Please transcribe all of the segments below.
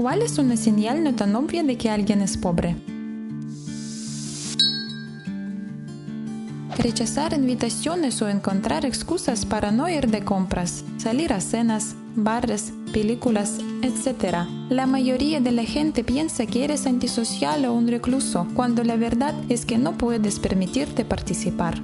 ¿Cuál es una señal no tan obvia de que alguien es pobre? Rechazar invitaciones o encontrar excusas para no ir de compras, salir a cenas, bares, películas, etc. La mayoría de la gente piensa que eres antisocial o un recluso, cuando la verdad es que no puedes permitirte participar.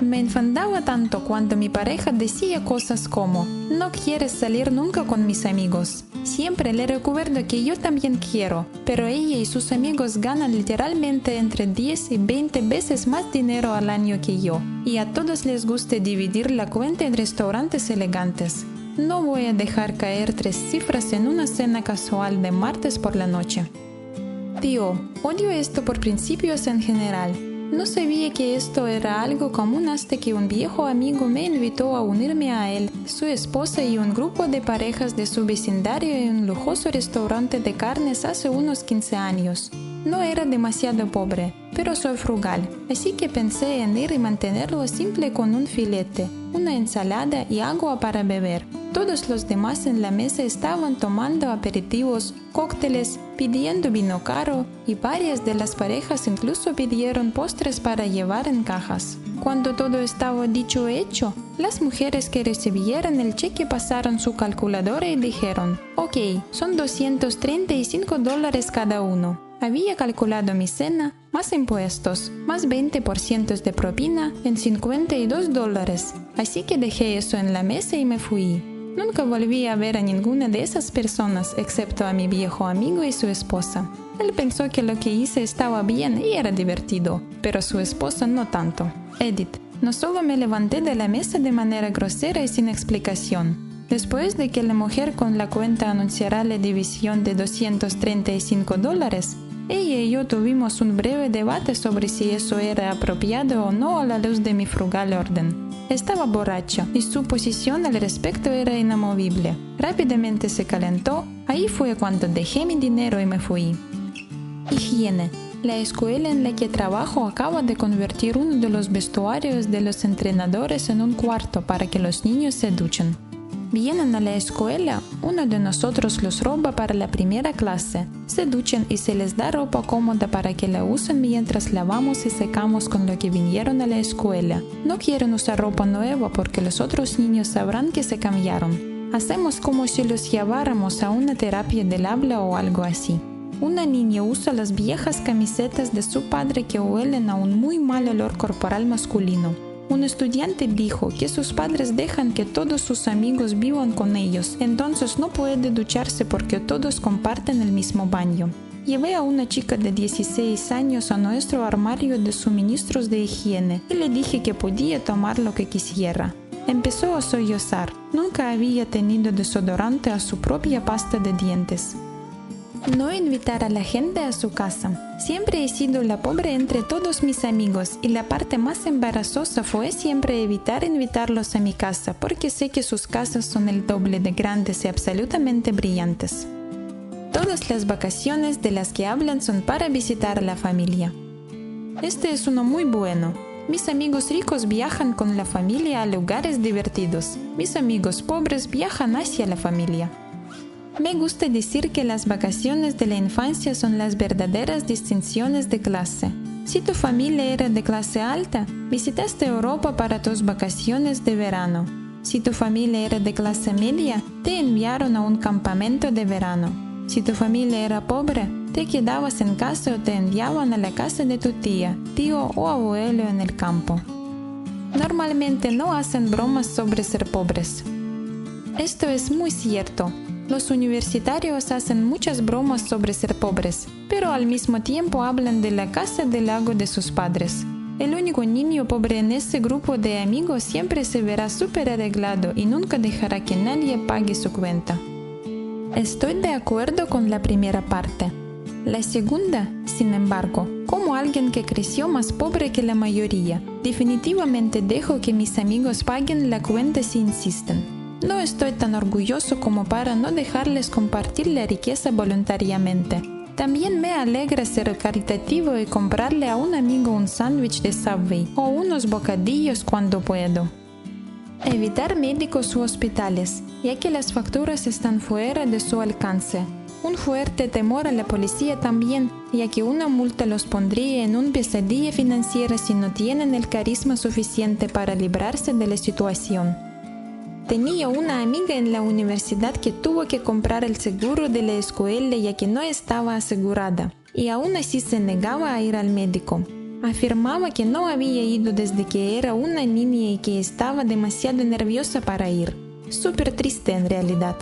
Me enfadaba tanto cuando mi pareja decía cosas como, no quieres salir nunca con mis amigos. Siempre le recuerdo que yo también quiero, pero ella y sus amigos ganan literalmente entre 10 y 20 veces más dinero al año que yo, y a todos les gusta dividir la cuenta en restaurantes elegantes. No voy a dejar caer tres cifras en una cena casual de martes por la noche. Tío, odio esto por principios en general no sabía que esto era algo común hasta que un viejo amigo me invitó a unirme a él, su esposa y un grupo de parejas de su vecindario en un lujoso restaurante de carnes hace unos 15 años. No era demasiado pobre, pero soy frugal, así que pensé en ir y mantenerlo simple con un filete, una ensalada y agua para beber. Todos los demás en la mesa estaban tomando aperitivos, cócteles, pidiendo vino caro y varias de las parejas incluso pidieron postres para llevar en cajas. Cuando todo estaba dicho hecho, las mujeres que recibieron el cheque pasaron su calculadora y dijeron, ok, son 235 dólares cada uno. Había calculado mi cena, más impuestos, más 20% de propina en 52 dólares, así que dejé eso en la mesa y me fui. Nunca volví a ver a ninguna de esas personas excepto a mi viejo amigo y su esposa. Él pensó que lo que hice estaba bien y era divertido, pero su esposa no tanto. Edith, no solo me levanté de la mesa de manera grosera y sin explicación, Después de que la mujer con la cuenta anunciara la división de 235 dólares, ella y yo tuvimos un breve debate sobre si eso era apropiado o no a la luz de mi frugal orden. Estaba borracho y su posición al respecto era inamovible. Rápidamente se calentó, ahí fue cuando dejé mi dinero y me fui. Higiene. La escuela en la que trabajo acaba de convertir uno de los vestuarios de los entrenadores en un cuarto para que los niños se duchen. Vienen a la escuela, uno de nosotros los roba para la primera clase. Se duchan y se les da ropa cómoda para que la usen mientras lavamos y secamos con lo que vinieron a la escuela. No quieren usar ropa nueva porque los otros niños sabrán que se cambiaron. Hacemos como si los lleváramos a una terapia del habla o algo así. Una niña usa las viejas camisetas de su padre que huelen a un muy mal olor corporal masculino. Un estudiante dijo que sus padres dejan que todos sus amigos vivan con ellos, entonces no puede ducharse porque todos comparten el mismo baño. Llevé a una chica de 16 años a nuestro armario de suministros de higiene y le dije que podía tomar lo que quisiera. Empezó a sollozar. Nunca había tenido desodorante a su propia pasta de dientes. No invitar a la gente a su casa. Siempre he sido la pobre entre todos mis amigos y la parte más embarazosa fue siempre evitar invitarlos a mi casa porque sé que sus casas son el doble de grandes y absolutamente brillantes. Todas las vacaciones de las que hablan son para visitar a la familia. Este es uno muy bueno. Mis amigos ricos viajan con la familia a lugares divertidos. Mis amigos pobres viajan hacia la familia. Me gusta decir que las vacaciones de la infancia son las verdaderas distinciones de clase. Si tu familia era de clase alta, visitaste Europa para tus vacaciones de verano. Si tu familia era de clase media, te enviaron a un campamento de verano. Si tu familia era pobre, te quedabas en casa o te enviaban a la casa de tu tía, tío o abuelo en el campo. Normalmente no hacen bromas sobre ser pobres. Esto es muy cierto, los universitarios hacen muchas bromas sobre ser pobres, pero al mismo tiempo hablan de la casa del lago de sus padres. El único niño pobre en ese grupo de amigos siempre se verá súper arreglado y nunca dejará que nadie pague su cuenta. Estoy de acuerdo con la primera parte. La segunda, sin embargo, como alguien que creció más pobre que la mayoría, definitivamente dejo que mis amigos paguen la cuenta si insisten. No estoy tan orgulloso como para no dejarles compartir la riqueza voluntariamente. También me alegra ser caritativo y comprarle a un amigo un sándwich de Subway o unos bocadillos cuando puedo. Evitar médicos u hospitales, ya que las facturas están fuera de su alcance. Un fuerte temor a la policía también, ya que una multa los pondría en un pesadilla financiera si no tienen el carisma suficiente para librarse de la situación. Tenía una amiga en la universidad que tuvo que comprar el seguro de la escuela ya que no estaba asegurada, y aún así se negaba a ir al médico. Afirmaba que no había ido desde que era una niña y que estaba demasiado nerviosa para ir. Súper triste en realidad.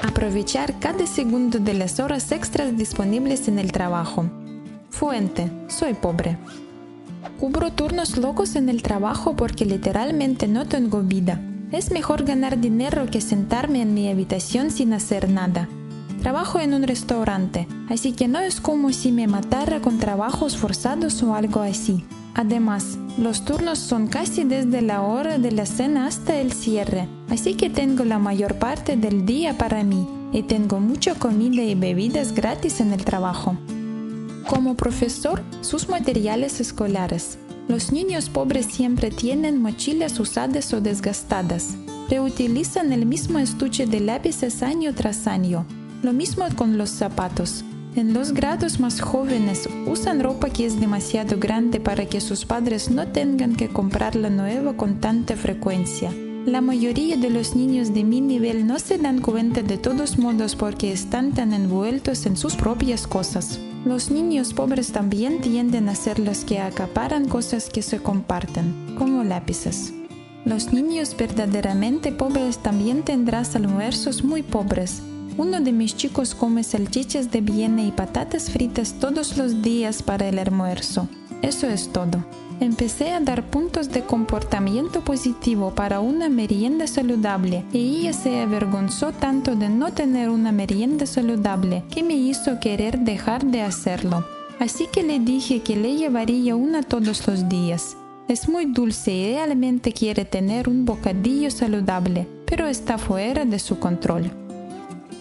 Aprovechar cada segundo de las horas extras disponibles en el trabajo. Fuente. Soy pobre. Cubro turnos locos en el trabajo porque literalmente no tengo vida. Es mejor ganar dinero que sentarme en mi habitación sin hacer nada. Trabajo en un restaurante, así que no es como si me matara con trabajos forzados o algo así. Además, los turnos son casi desde la hora de la cena hasta el cierre, así que tengo la mayor parte del día para mí y tengo mucha comida y bebidas gratis en el trabajo. Como profesor, sus materiales escolares, los niños pobres siempre tienen mochilas usadas o desgastadas. Reutilizan el mismo estuche de lápices año tras año. Lo mismo con los zapatos. En los grados más jóvenes usan ropa que es demasiado grande para que sus padres no tengan que comprarla nueva con tanta frecuencia. La mayoría de los niños de mi nivel no se dan cuenta de todos modos porque están tan envueltos en sus propias cosas. Los niños pobres también tienden a ser los que acaparan cosas que se comparten, como lápices. Los niños verdaderamente pobres también tendrán almuerzos muy pobres. Uno de mis chicos come salchichas de Viena y patatas fritas todos los días para el almuerzo. Eso es todo. Empecé a dar puntos de comportamiento positivo para una merienda saludable y ella se avergonzó tanto de no tener una merienda saludable que me hizo querer dejar de hacerlo. Así que le dije que le llevaría una todos los días. Es muy dulce y realmente quiere tener un bocadillo saludable, pero está fuera de su control.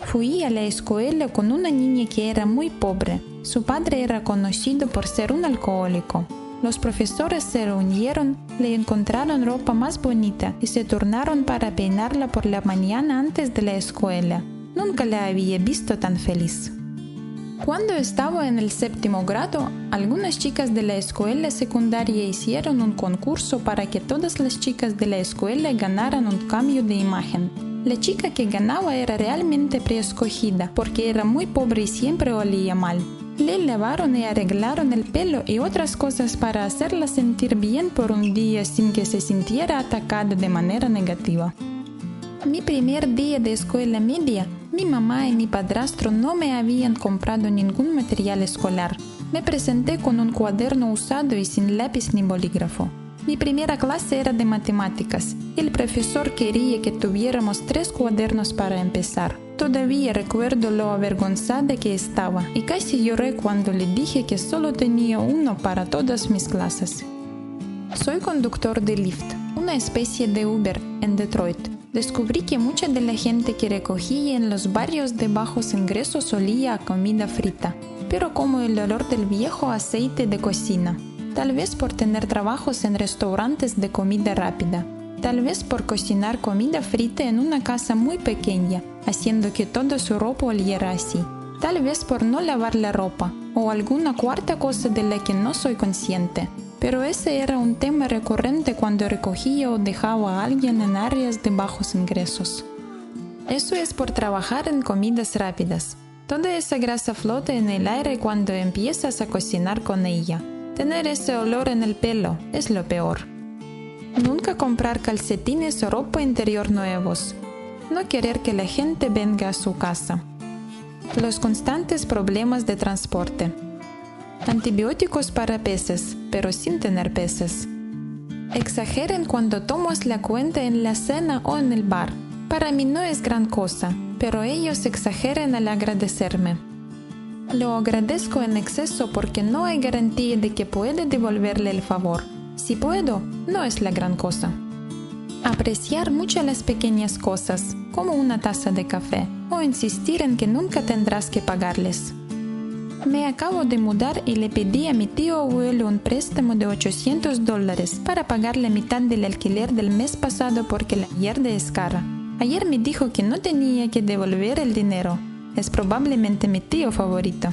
Fui a la escuela con una niña que era muy pobre. Su padre era conocido por ser un alcohólico. Los profesores se reunieron, le encontraron ropa más bonita y se turnaron para peinarla por la mañana antes de la escuela. Nunca la había visto tan feliz. Cuando estaba en el séptimo grado, algunas chicas de la escuela secundaria hicieron un concurso para que todas las chicas de la escuela ganaran un cambio de imagen. La chica que ganaba era realmente preescogida porque era muy pobre y siempre olía mal. Le lavaron y arreglaron el pelo y otras cosas para hacerla sentir bien por un día sin que se sintiera atacada de manera negativa. Mi primer día de escuela media, mi mamá y mi padrastro no me habían comprado ningún material escolar. Me presenté con un cuaderno usado y sin lápiz ni bolígrafo. Mi primera clase era de matemáticas. El profesor quería que tuviéramos tres cuadernos para empezar. Todavía recuerdo lo avergonzada que estaba y casi lloré cuando le dije que solo tenía uno para todas mis clases. Soy conductor de Lyft, una especie de Uber en Detroit. Descubrí que mucha de la gente que recogía en los barrios de bajos ingresos olía a comida frita, pero como el olor del viejo aceite de cocina, tal vez por tener trabajos en restaurantes de comida rápida tal vez por cocinar comida frita en una casa muy pequeña, haciendo que toda su ropa oliera así, tal vez por no lavar la ropa, o alguna cuarta cosa de la que no soy consciente. Pero ese era un tema recurrente cuando recogía o dejaba a alguien en áreas de bajos ingresos. Eso es por trabajar en comidas rápidas. Toda esa grasa flota en el aire cuando empiezas a cocinar con ella. Tener ese olor en el pelo es lo peor. Nunca comprar calcetines o ropa interior nuevos. No querer que la gente venga a su casa. Los constantes problemas de transporte. Antibióticos para peces, pero sin tener peces. Exageren cuando tomas la cuenta en la cena o en el bar. Para mí no es gran cosa, pero ellos exageran al agradecerme. Lo agradezco en exceso porque no hay garantía de que puede devolverle el favor si puedo, no es la gran cosa. Apreciar mucho las pequeñas cosas, como una taza de café, o insistir en que nunca tendrás que pagarles. Me acabo de mudar y le pedí a mi tío abuelo un préstamo de 800 dólares para pagar la mitad del alquiler del mes pasado porque la yarda es cara. Ayer me dijo que no tenía que devolver el dinero. Es probablemente mi tío favorito.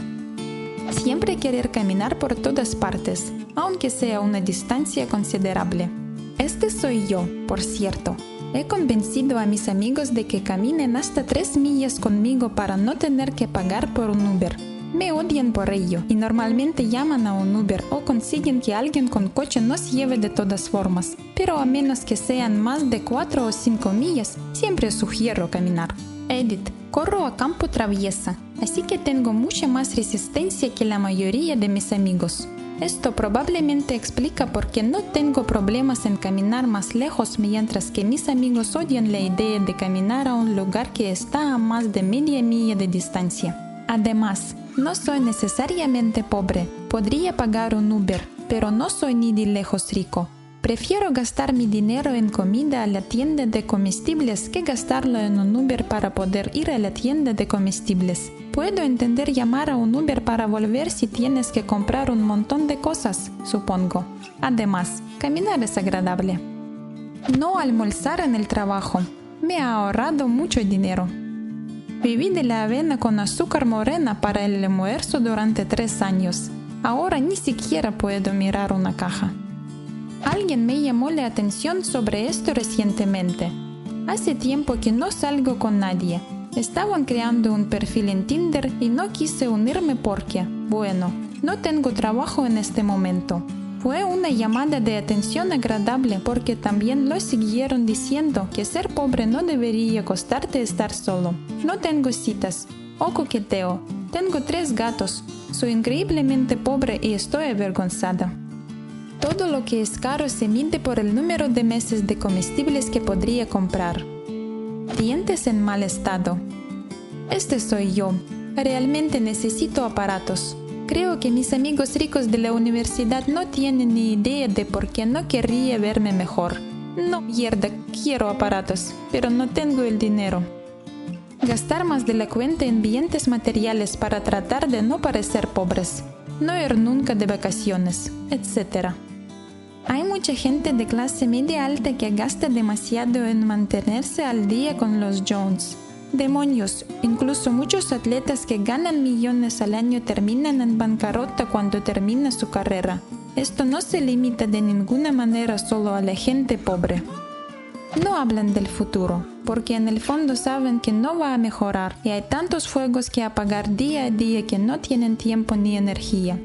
Siempre querer caminar por todas partes, aunque sea una distancia considerable. Este soy yo, por cierto. He convencido a mis amigos de que caminen hasta 3 millas conmigo para no tener que pagar por un Uber. Me odian por ello y normalmente llaman a un Uber o consiguen que alguien con coche nos lleve de todas formas, pero a menos que sean más de 4 o 5 millas, siempre sugiero caminar. Edit, corro a campo traviesa, así que tengo mucha más resistencia que la mayoría de mis amigos. Esto probablemente explica por qué no tengo problemas en caminar más lejos mientras que mis amigos odian la idea de caminar a un lugar que está a más de media milla de distancia. Además, no soy necesariamente pobre, podría pagar un Uber, pero no soy ni de lejos rico. Prefiero gastar mi dinero en comida a la tienda de comestibles que gastarlo en un Uber para poder ir a la tienda de comestibles. Puedo entender llamar a un Uber para volver si tienes que comprar un montón de cosas, supongo. Además, caminar es agradable. No almorzar en el trabajo. Me ha ahorrado mucho dinero. Viví de la avena con azúcar morena para el almuerzo durante tres años. Ahora ni siquiera puedo mirar una caja. Alguien me llamó la atención sobre esto recientemente. Hace tiempo que no salgo con nadie. Estaban creando un perfil en Tinder y no quise unirme porque, bueno, no tengo trabajo en este momento. Fue una llamada de atención agradable porque también lo siguieron diciendo que ser pobre no debería costarte estar solo. No tengo citas o coqueteo. Tengo tres gatos. Soy increíblemente pobre y estoy avergonzada. Todo lo que es caro se mide por el número de meses de comestibles que podría comprar. Dientes en mal estado. Este soy yo. Realmente necesito aparatos. Creo que mis amigos ricos de la universidad no tienen ni idea de por qué no querría verme mejor. No, mierda, quiero aparatos, pero no tengo el dinero. Gastar más de la cuenta en bienes materiales para tratar de no parecer pobres. No ir nunca de vacaciones, etc. Hay mucha gente de clase media alta que gasta demasiado en mantenerse al día con los Jones. Demonios, incluso muchos atletas que ganan millones al año terminan en bancarrota cuando termina su carrera. Esto no se limita de ninguna manera solo a la gente pobre. No hablan del futuro, porque en el fondo saben que no va a mejorar y hay tantos fuegos que apagar día a día que no tienen tiempo ni energía.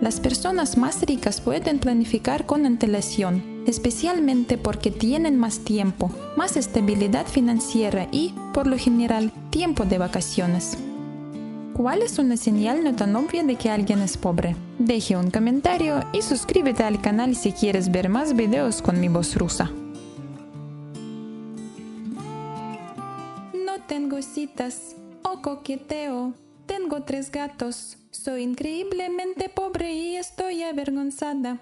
Las personas más ricas pueden planificar con antelación, especialmente porque tienen más tiempo, más estabilidad financiera y, por lo general, tiempo de vacaciones. ¿Cuál es una señal no tan obvia de que alguien es pobre? Deje un comentario y suscríbete al canal si quieres ver más videos con mi voz rusa. No tengo citas o coqueteo. Tengo tres gatos. Soy increíblemente pobre y estoy avergonzada.